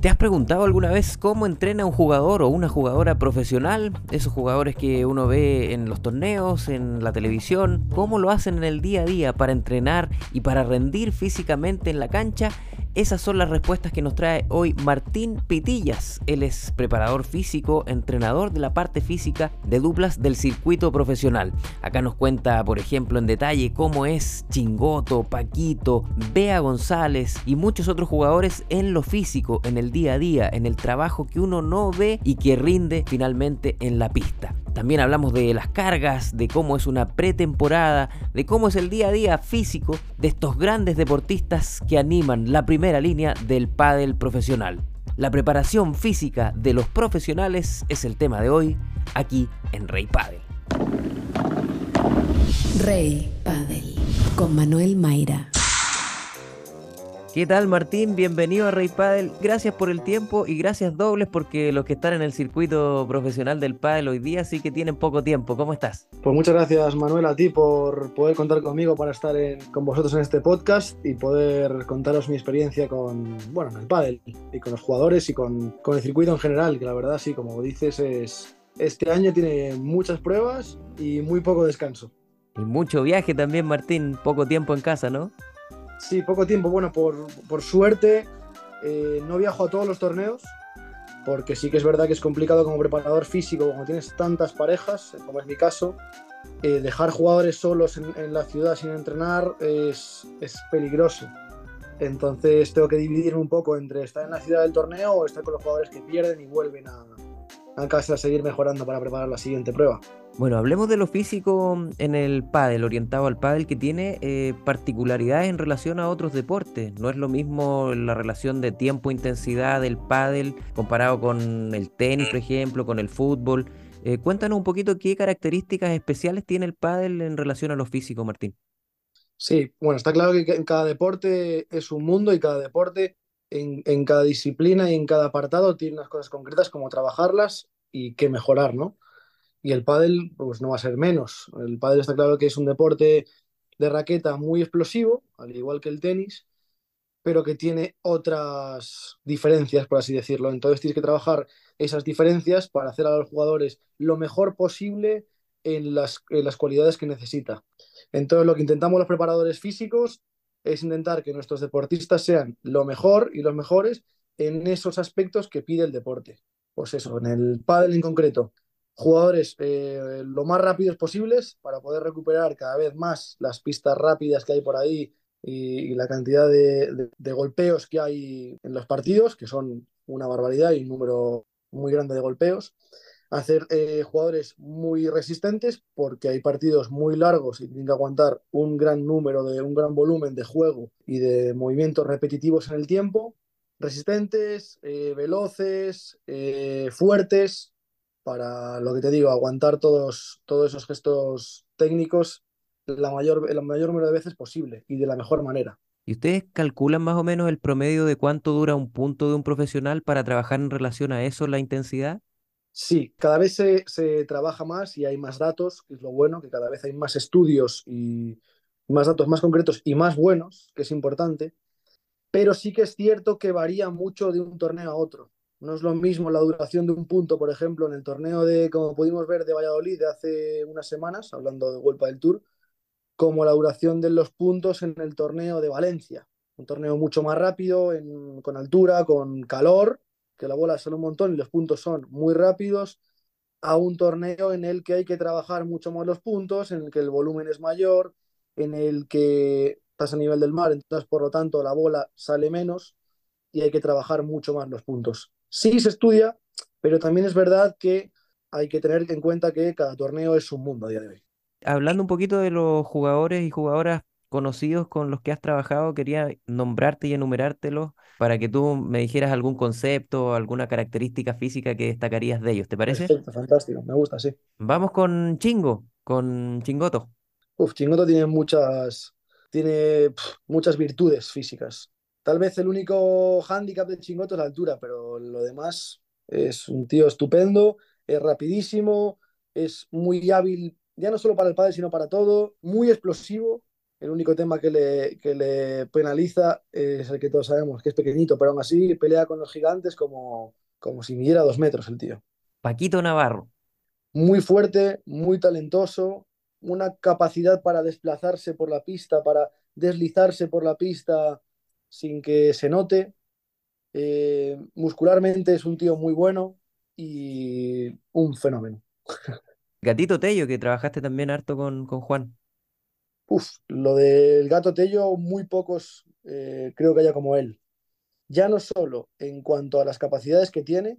¿Te has preguntado alguna vez cómo entrena un jugador o una jugadora profesional? Esos jugadores que uno ve en los torneos, en la televisión, ¿cómo lo hacen en el día a día para entrenar y para rendir físicamente en la cancha? Esas son las respuestas que nos trae hoy Martín Pitillas. Él es preparador físico, entrenador de la parte física de duplas del circuito profesional. Acá nos cuenta, por ejemplo, en detalle cómo es Chingoto, Paquito, Bea González y muchos otros jugadores en lo físico, en el día a día, en el trabajo que uno no ve y que rinde finalmente en la pista. También hablamos de las cargas, de cómo es una pretemporada, de cómo es el día a día físico de estos grandes deportistas que animan la primera línea del pádel profesional. La preparación física de los profesionales es el tema de hoy aquí en Rey Padel. Rey Padel con Manuel Mayra. ¿Qué tal Martín? Bienvenido a Rey Padel. Gracias por el tiempo y gracias dobles porque los que están en el circuito profesional del Padel hoy día sí que tienen poco tiempo. ¿Cómo estás? Pues muchas gracias Manuel a ti por poder contar conmigo para estar con vosotros en este podcast y poder contaros mi experiencia con, bueno, el Padel y con los jugadores y con, con el circuito en general, que la verdad sí, como dices, es, este año tiene muchas pruebas y muy poco descanso. Y mucho viaje también, Martín, poco tiempo en casa, ¿no? Sí, poco tiempo. Bueno, por, suerte eh, no viajo a todos los torneos, porque sí que es verdad que es complicado como preparador físico, como tienes tantas parejas, como es mi caso, eh, dejar jugadores solos en, la ciudad sin entrenar es, peligroso. Entonces tengo que dividirme un poco entre estar en la ciudad del torneo o estar con los jugadores que pierden y vuelven a, a casa a seguir mejorando para preparar la siguiente prueba. Bueno, hablemos de lo físico en el pádel, orientado al pádel, que tiene eh, particularidades en relación a otros deportes. No es lo mismo la relación de tiempo-intensidad del pádel comparado con el tenis, por ejemplo, con el fútbol. Eh, cuéntanos un poquito qué características especiales tiene el pádel en relación a lo físico, Martín. Sí, bueno, está claro que en cada deporte es un mundo y cada deporte, en, cada disciplina y en cada apartado tiene unas cosas concretas como trabajarlas y qué mejorar, ¿no? y el pádel pues no va a ser menos. El pádel está claro que es un deporte de raqueta muy explosivo, al igual que el tenis, pero que tiene otras diferencias, por así decirlo. Entonces tienes que trabajar esas diferencias para hacer a los jugadores lo mejor posible en las, en las cualidades que necesita. Entonces lo que intentamos los preparadores físicos es intentar que nuestros deportistas sean lo mejor y los mejores en esos aspectos que pide el deporte. Pues eso, en el pádel en concreto, jugadores eh, lo más rápidos posibles para poder recuperar cada vez más las pistas rápidas que hay por ahí y, la cantidad de, golpeos que hay en los partidos, que son una barbaridad y un número muy grande de golpeos. Hacer eh, jugadores muy resistentes porque hay partidos muy largos y tienen que aguantar un gran número de un gran volumen de juego y de movimientos repetitivos en el tiempo. Resistentes, eh, veloces, fuertes, para lo que te digo, aguantar todos, todos esos gestos técnicos la mayor, el mayor número de veces posible y de la mejor manera. ¿Y ustedes calculan más o menos el promedio de cuánto dura un punto de un profesional para trabajar en relación a eso, la intensidad? Sí, cada vez se, se trabaja más y hay más datos, que es lo bueno, que cada vez hay más estudios y más datos más concretos y más buenos, que es importante, pero sí que es cierto que varía mucho de un torneo a otro. No es lo mismo la duración de un punto, por ejemplo, en el torneo de, como pudimos ver, de Valladolid de hace unas semanas, hablando de Vuelta del Tour, como la duración de los puntos en el torneo de Valencia. Un torneo mucho más rápido, con altura, con calor, que la bola sale un montón y los puntos son muy rápidos, a un torneo en el que hay que trabajar mucho más los puntos, en el que el volumen es mayor, en el que estás a nivel del mar, entonces por lo tanto la bola sale menos y hay que trabajar mucho más los puntos. Sí se estudia, pero también es verdad que hay que tener en cuenta que cada torneo es un mundo a día de hoy. Hablando un poquito de los jugadores y jugadoras conocidos con los que has trabajado, quería nombrarte y enumerártelos para que tú me dijeras algún concepto o alguna característica física que destacarías de ellos, ¿te parece? Perfecto, fantástico, me gusta, sí. Vamos con Chingo, con Chingoto. Uf, Chingoto tiene muchas, tiene muchas virtudes físicas. Tal vez el único hándicap de Chingoto es la altura, pero lo demás es un tío estupendo, es rapidísimo, es muy hábil, ya no solo para el padre, sino para todo, muy explosivo, El único tema que le, que le penaliza es el que todos sabemos, que es pequeñito, pero aún así pelea con los gigantes como, como si midiera dos metros el tío. Paquito Navarro. Muy fuerte, muy talentoso, una capacidad para desplazarse por la pista, para deslizarse por la pista sin que se note. Eh, muscularmente es un tío muy bueno y un fenómeno. Gatito Tello, que trabajaste también harto con, con Juan. Lo del gato Tello, muy pocos eh, creo que haya como él. Ya no solo en cuanto a las capacidades que tiene,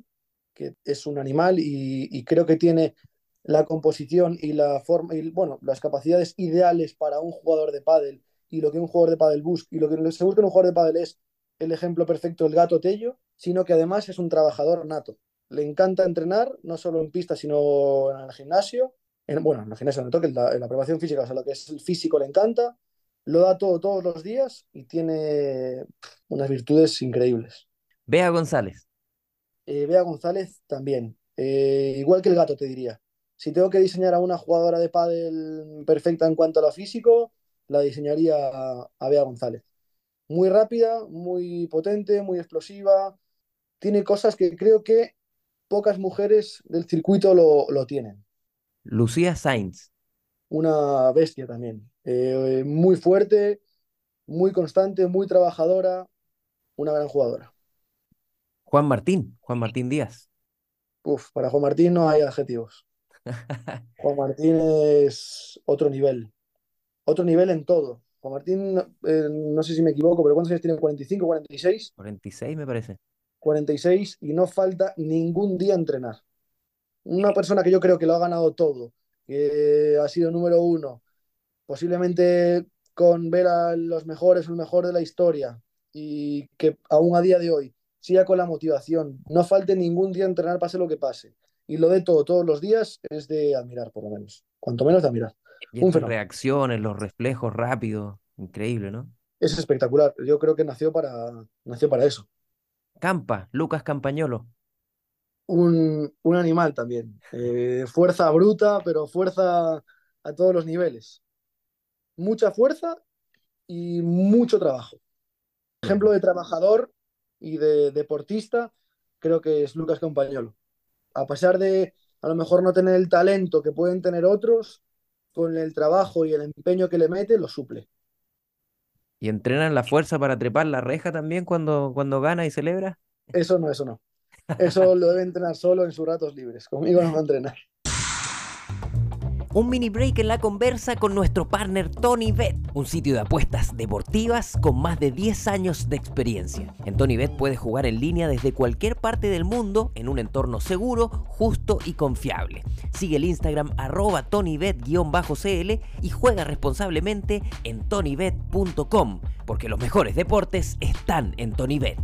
que es un animal y, creo que tiene la composición y la forma y bueno, las capacidades ideales para un jugador de pádel y lo que un jugador de pádel busca y lo que se busca en un jugador de pádel es el ejemplo perfecto del gato Tello, sino que además es un trabajador nato. Le encanta entrenar, no solo en pista, sino en el gimnasio. En, bueno, en el gimnasio no toque, en la, en la preparación física, o sea, lo que es el físico le encanta, lo da todo todos los días y tiene unas virtudes increíbles. Bea González. Eh, Bea González también. Eh, igual que el gato, te diría. Si tengo que diseñar a una jugadora de pádel perfecta en cuanto a lo físico, la diseñaría a, a Bea González. Muy rápida, muy potente, muy explosiva. Tiene cosas que creo que pocas mujeres del circuito lo, lo tienen. Lucía Sainz. Una bestia también. Eh, muy fuerte, muy constante, muy trabajadora, una gran jugadora. Juan Martín, Juan Martín Díaz. Uf, para Juan Martín no hay adjetivos. Juan Martín es otro nivel. Otro nivel en todo. Juan Martín, eh, no sé si me equivoco, pero ¿cuántos años tiene? ¿45, 46? 46 me parece. 46 y no falta ningún día entrenar. Una persona que yo creo que lo ha ganado todo, que ha sido número uno, posiblemente con ver a los mejores, el mejor de la historia, y que aún a día de hoy siga con la motivación, no falte ningún día entrenar, pase lo que pase, y lo de todo todos los días, es de admirar, por lo menos. Cuanto menos de admirar. Y estas reacciones, los reflejos rápidos, increíble, ¿no? Es espectacular. Yo creo que nació para, nació para eso. Campa, Lucas Campañolo. Un, un animal también. Eh, fuerza bruta, pero fuerza a todos los niveles. Mucha fuerza y mucho trabajo. Ejemplo de trabajador y de deportista, creo que es Lucas Campañolo. A pesar de a lo mejor no tener el talento que pueden tener otros, con el trabajo y el empeño que le mete, lo suple. ¿Y entrenan la fuerza para trepar la reja también cuando, cuando gana y celebra? Eso no, eso no. Eso lo debe entrenar solo en sus ratos libres. Conmigo no va a entrenar. Un mini break en la conversa con nuestro partner Tony Bet, un sitio de apuestas deportivas con más de 10 años de experiencia. En Tony Bet puedes jugar en línea desde cualquier parte del mundo en un entorno seguro, justo y confiable. Sigue el Instagram arroba tonybet-cl y juega responsablemente en tonybet.com, porque los mejores deportes están en Tony Bet.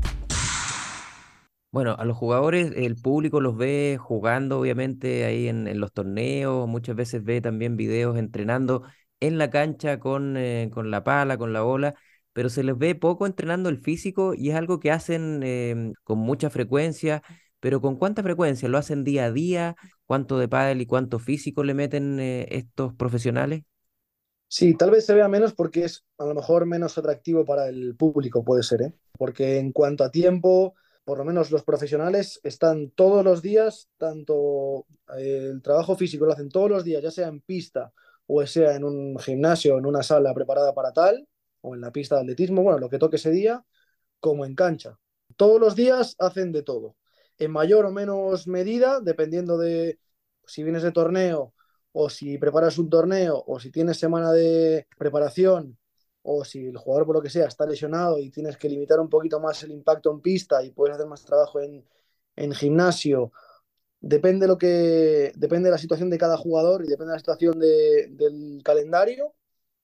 Bueno, a los jugadores, el público los ve jugando, obviamente, ahí en, los torneos, muchas veces ve también videos entrenando en la cancha con, eh, con la pala, con la bola, pero se les ve poco entrenando el físico y es algo que hacen eh, con mucha frecuencia, pero ¿con cuánta frecuencia? ¿Lo hacen día a día? ¿Cuánto de pádel y cuánto físico le meten eh, estos profesionales? Sí, tal vez se vea menos porque es a lo mejor menos atractivo para el público, puede ser, ¿eh? Porque en cuanto a tiempo por lo menos los profesionales están todos los días, tanto eh, el trabajo físico lo hacen todos los días, ya sea en pista o sea en un gimnasio, en una sala preparada para tal, o en la pista de atletismo, bueno, lo que toque ese día, como en cancha. Todos los días hacen de todo, en mayor o menos medida, dependiendo de si vienes de torneo o si preparas un torneo o si tienes semana de preparación o si el jugador por lo que sea está lesionado y tienes que limitar un poquito más el impacto en pista y puedes hacer más trabajo en, en gimnasio, depende, lo que, depende de la situación de cada jugador y depende de la situación de, del calendario,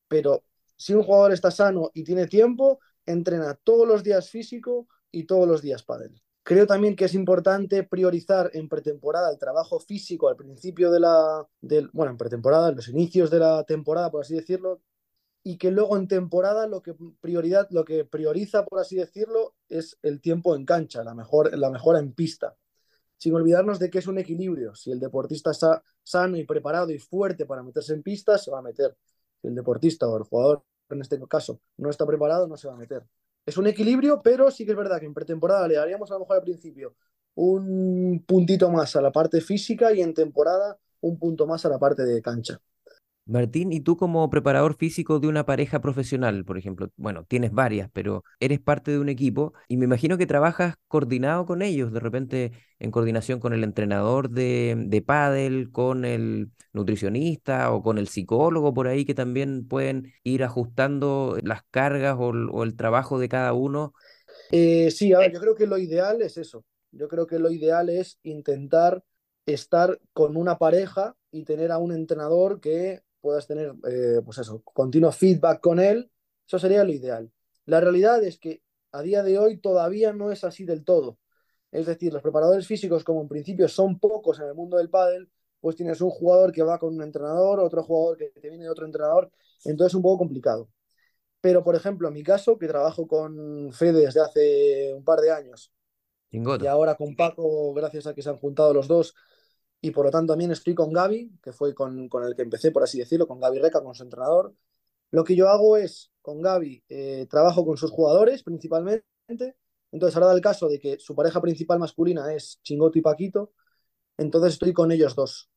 pero si un jugador está sano y tiene tiempo, entrena todos los días físico y todos los días pádel. Creo también que es importante priorizar en pretemporada el trabajo físico al principio de la, del, bueno, en pretemporada, en los inicios de la temporada, por así decirlo, y que luego en temporada lo que prioridad, lo que prioriza, por así decirlo, es el tiempo en cancha, la, mejor, la mejora en pista. Sin olvidarnos de que es un equilibrio. Si el deportista está sano y preparado y fuerte para meterse en pista, se va a meter. Si el deportista o el jugador en este caso no está preparado, no se va a meter. Es un equilibrio, pero sí que es verdad que en pretemporada le daríamos a lo mejor al principio un puntito más a la parte física y en temporada un punto más a la parte de cancha. Martín, ¿y tú como preparador físico de una pareja profesional, por ejemplo? Bueno, tienes varias, pero eres parte de un equipo y me imagino que trabajas coordinado con ellos, de repente en coordinación con el entrenador de, de pádel, con el nutricionista o con el psicólogo por ahí que también pueden ir ajustando las cargas o, o el trabajo de cada uno. Eh, sí, a ver, yo creo que lo ideal es eso. Yo creo que lo ideal es intentar estar con una pareja y tener a un entrenador que puedas tener, eh, pues eso, continuo feedback con él, eso sería lo ideal. La realidad es que a día de hoy todavía no es así del todo. Es decir, los preparadores físicos, como en principio son pocos en el mundo del pádel, pues tienes un jugador que va con un entrenador, otro jugador que te viene de otro entrenador, entonces es un poco complicado. Pero, por ejemplo, en mi caso, que trabajo con Fede desde hace un par de años, y ahora con Paco, gracias a que se han juntado los dos, y por lo tanto también estoy con Gaby, que fue con, con, el que empecé, por así decirlo, con Gaby Reca, con su entrenador. Lo que yo hago es, con Gaby, eh, trabajo con sus jugadores principalmente. Entonces, ahora da el caso de que su pareja principal masculina es Chingoto y Paquito. Entonces, estoy con ellos dos.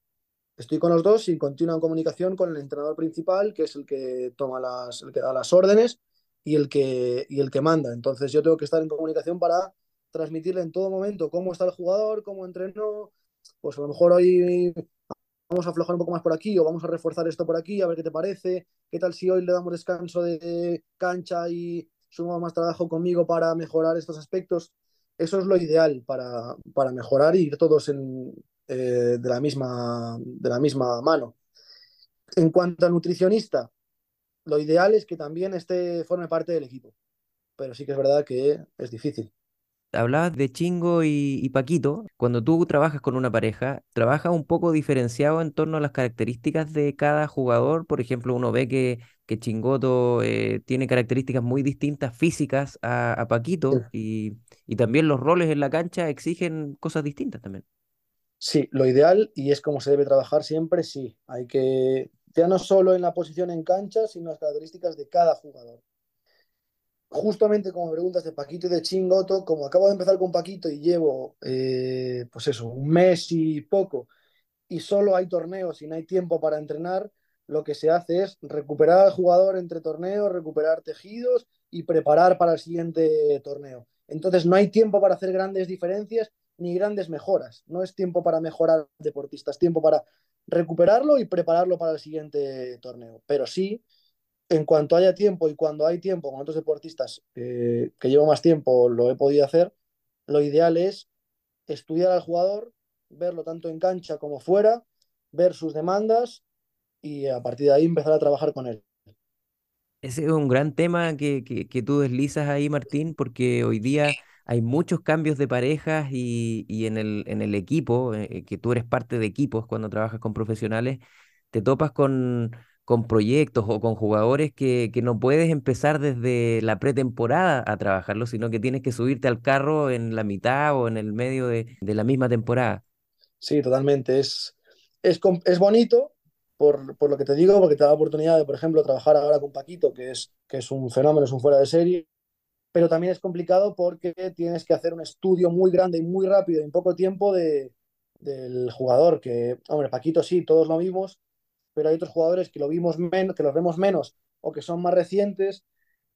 Estoy con los dos y continúo en comunicación con el entrenador principal, que es el que toma las, el que da las órdenes y el que, y el que manda. Entonces, yo tengo que estar en comunicación para transmitirle en todo momento cómo está el jugador, cómo entrenó, pues a lo mejor hoy vamos a aflojar un poco más por aquí o vamos a reforzar esto por aquí, a ver qué te parece, qué tal si hoy le damos descanso de cancha y sumamos más trabajo conmigo para mejorar estos aspectos. Eso es lo ideal para, para mejorar y ir todos en, eh, de, la misma, de la misma mano. En cuanto al nutricionista, lo ideal es que también esté, forme parte del equipo, pero sí que es verdad que es difícil hablabas de Chingo y, Paquito. Cuando tú trabajas con una pareja, ¿trabajas un poco diferenciado en torno a las características de cada jugador? Por ejemplo, uno ve que, que Chingoto eh, tiene características muy distintas físicas a, Paquito y, y, también los roles en la cancha exigen cosas distintas también. Sí, lo ideal, y es como se debe trabajar siempre, sí. Hay que, ya no solo en la posición en cancha, sino las características de cada jugador justamente como preguntas de Paquito y de Chingoto, como acabo de empezar con Paquito y llevo, eh, pues eso, un mes y poco, y solo hay torneos y no hay tiempo para entrenar, lo que se hace es recuperar al jugador entre torneos, recuperar tejidos y preparar para el siguiente torneo. Entonces no hay tiempo para hacer grandes diferencias ni grandes mejoras. No es tiempo para mejorar deportistas, tiempo para recuperarlo y prepararlo para el siguiente torneo. Pero sí, en cuanto haya tiempo y cuando hay tiempo con otros deportistas que llevo más tiempo lo he podido hacer, lo ideal es estudiar al jugador, verlo tanto en cancha como fuera, ver sus demandas y a partir de ahí empezar a trabajar con él. Ese es un gran tema que, que, tú deslizas ahí, Martín, porque hoy día hay muchos cambios de parejas y, y en, el, en el equipo, eh, que tú eres parte de equipos cuando trabajas con profesionales, te topas con, con proyectos o con jugadores que, que, no puedes empezar desde la pretemporada a trabajarlo, sino que tienes que subirte al carro en la mitad o en el medio de, de la misma temporada. Sí, totalmente. Es, es, es bonito por, por, lo que te digo, porque te da la oportunidad de, por ejemplo, trabajar ahora con Paquito, que es, que es un fenómeno, es un fuera de serie, pero también es complicado porque tienes que hacer un estudio muy grande y muy rápido en poco tiempo de, del jugador, que, hombre, Paquito sí, todos lo vimos, pero hay otros jugadores que lo los vemos menos o que son más recientes,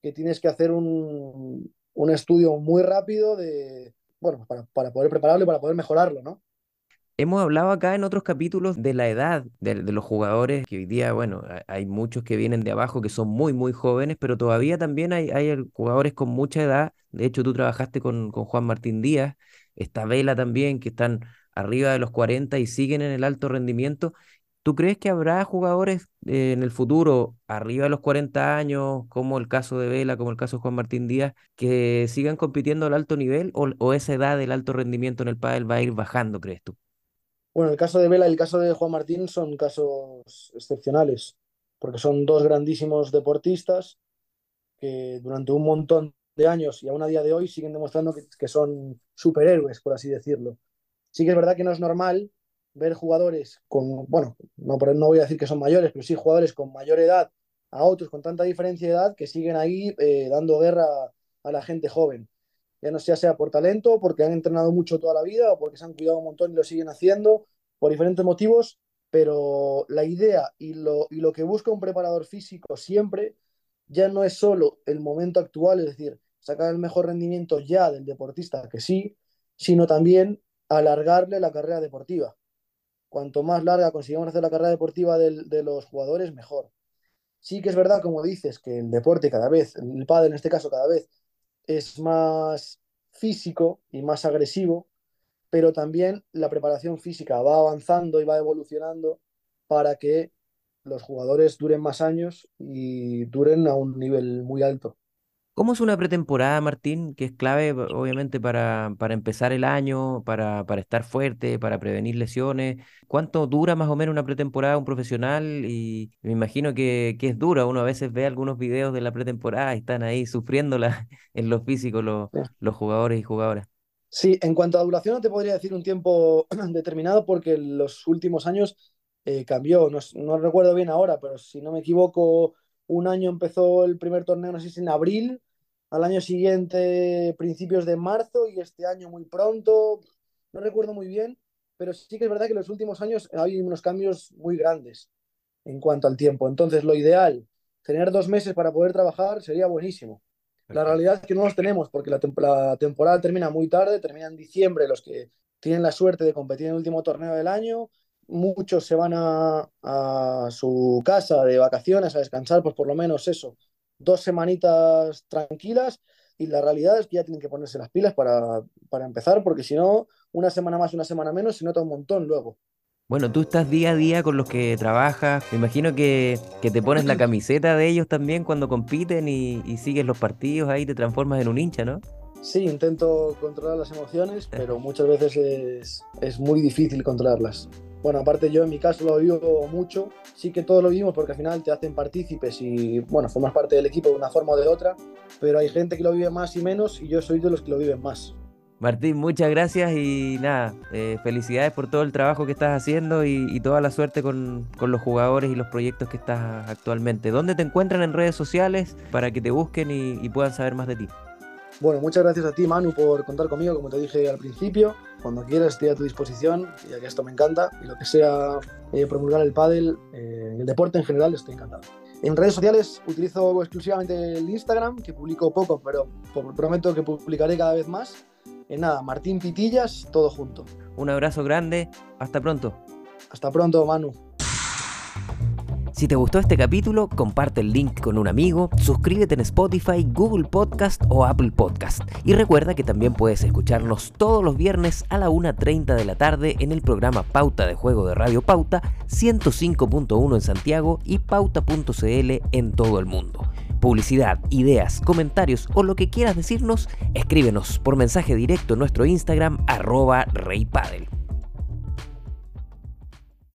que tienes que hacer un, un estudio muy rápido de, bueno, para, para, poder prepararlo y para poder mejorarlo, ¿no? Hemos hablado acá en otros capítulos de la edad de, de, los jugadores, que hoy día, bueno, hay muchos que vienen de abajo que son muy, muy jóvenes, pero todavía también hay, hay jugadores con mucha edad. De hecho, tú trabajaste con, con Juan Martín Díaz, esta Vela también, que están arriba de los 40 y siguen en el alto rendimiento. ¿Tú crees que habrá jugadores eh, en el futuro, arriba de los 40 años, como el caso de Vela, como el caso de Juan Martín Díaz, que sigan compitiendo al alto nivel o, esa edad del alto rendimiento en el pádel va a ir bajando, crees tú? Bueno, el caso de Vela y el caso de Juan Martín son casos excepcionales, porque son dos grandísimos deportistas que durante un montón de años y aún a día de hoy siguen demostrando que, que son superhéroes, por así decirlo. Sí que es verdad que no es normal ver jugadores con, bueno, no, no voy a decir que son mayores, pero sí jugadores con mayor edad a otros con tanta diferencia de edad que siguen ahí eh, dando guerra a la gente joven. Ya no sea, sea por talento, porque han entrenado mucho toda la vida o porque se han cuidado un montón y lo siguen haciendo, por diferentes motivos, pero la idea y lo, y lo que busca un preparador físico siempre ya no es solo el momento actual, es decir, sacar el mejor rendimiento ya del deportista, que sí, sino también alargarle la carrera deportiva. Cuanto más larga consigamos hacer la carrera deportiva de los jugadores, mejor. Sí que es verdad, como dices, que el deporte cada vez, el padre en este caso cada vez, es más físico y más agresivo, pero también la preparación física va avanzando y va evolucionando para que los jugadores duren más años y duren a un nivel muy alto. ¿Cómo es una pretemporada, Martín? Que es clave, obviamente, para, para empezar el año, para, para, estar fuerte, para prevenir lesiones. ¿Cuánto dura más o menos una pretemporada un profesional? Y me imagino que, que es dura. Uno a veces ve algunos videos de la pretemporada y están ahí sufriéndola en lo físico los, los jugadores y jugadoras. Sí, en cuanto a duración no te podría decir un tiempo determinado porque en los últimos años eh, cambió. No, no recuerdo bien ahora, pero si no me equivoco, un año empezó el primer torneo, no sé si en abril al año siguiente principios de marzo y este año muy pronto, no recuerdo muy bien, pero sí que es verdad que en los últimos años hay unos cambios muy grandes en cuanto al tiempo. Entonces, lo ideal, tener dos meses para poder trabajar sería buenísimo. La realidad es que no los tenemos porque la, la, temporada termina muy tarde, termina en diciembre los que tienen la suerte de competir en el último torneo del año. Muchos se van a, a su casa de vacaciones a descansar, pues por lo menos eso, dos semanitas tranquilas y la realidad es que ya tienen que ponerse las pilas para, para empezar, porque si no, una semana más, una semana menos, se nota un montón luego. Bueno, tú estás día a día con los que trabajas. Me imagino que, que te pones la camiseta de ellos también cuando compiten y, y, sigues los partidos ahí, te transformas en un hincha, ¿no? Sí, intento controlar las emociones, pero muchas veces es, es muy difícil controlarlas. Bueno, aparte yo en mi caso lo vivo mucho, sí que todos lo vivimos porque al final te hacen partícipes y bueno, formas parte del equipo de una forma o de otra, pero hay gente que lo vive más y menos y yo soy de los que lo viven más. Martín, muchas gracias y nada, eh, felicidades por todo el trabajo que estás haciendo y, y toda la suerte con, con, los jugadores y los proyectos que estás actualmente. ¿Dónde te encuentran en redes sociales para que te busquen y, y puedan saber más de ti? Bueno, muchas gracias a ti, Manu, por contar conmigo, como te dije al principio. Cuando quieras estoy a tu disposición, ya que esto me encanta, y lo que sea eh, promulgar el pádel, eh, el deporte en general, estoy encantado. En redes sociales utilizo exclusivamente el Instagram, que publico poco, pero prometo que publicaré cada vez más. En nada, Martín Pitillas, todo junto. Un abrazo grande, hasta pronto. Hasta pronto, Manu. Si te gustó este capítulo, comparte el link con un amigo, suscríbete en Spotify, Google Podcast o Apple Podcast. Y recuerda que también puedes escucharnos todos los viernes a la 1.30 de la tarde en el programa Pauta de Juego de Radio Pauta 105.1 en Santiago y pauta.cl en todo el mundo. Publicidad, ideas, comentarios o lo que quieras decirnos, escríbenos por mensaje directo en nuestro Instagram arroba reypadel.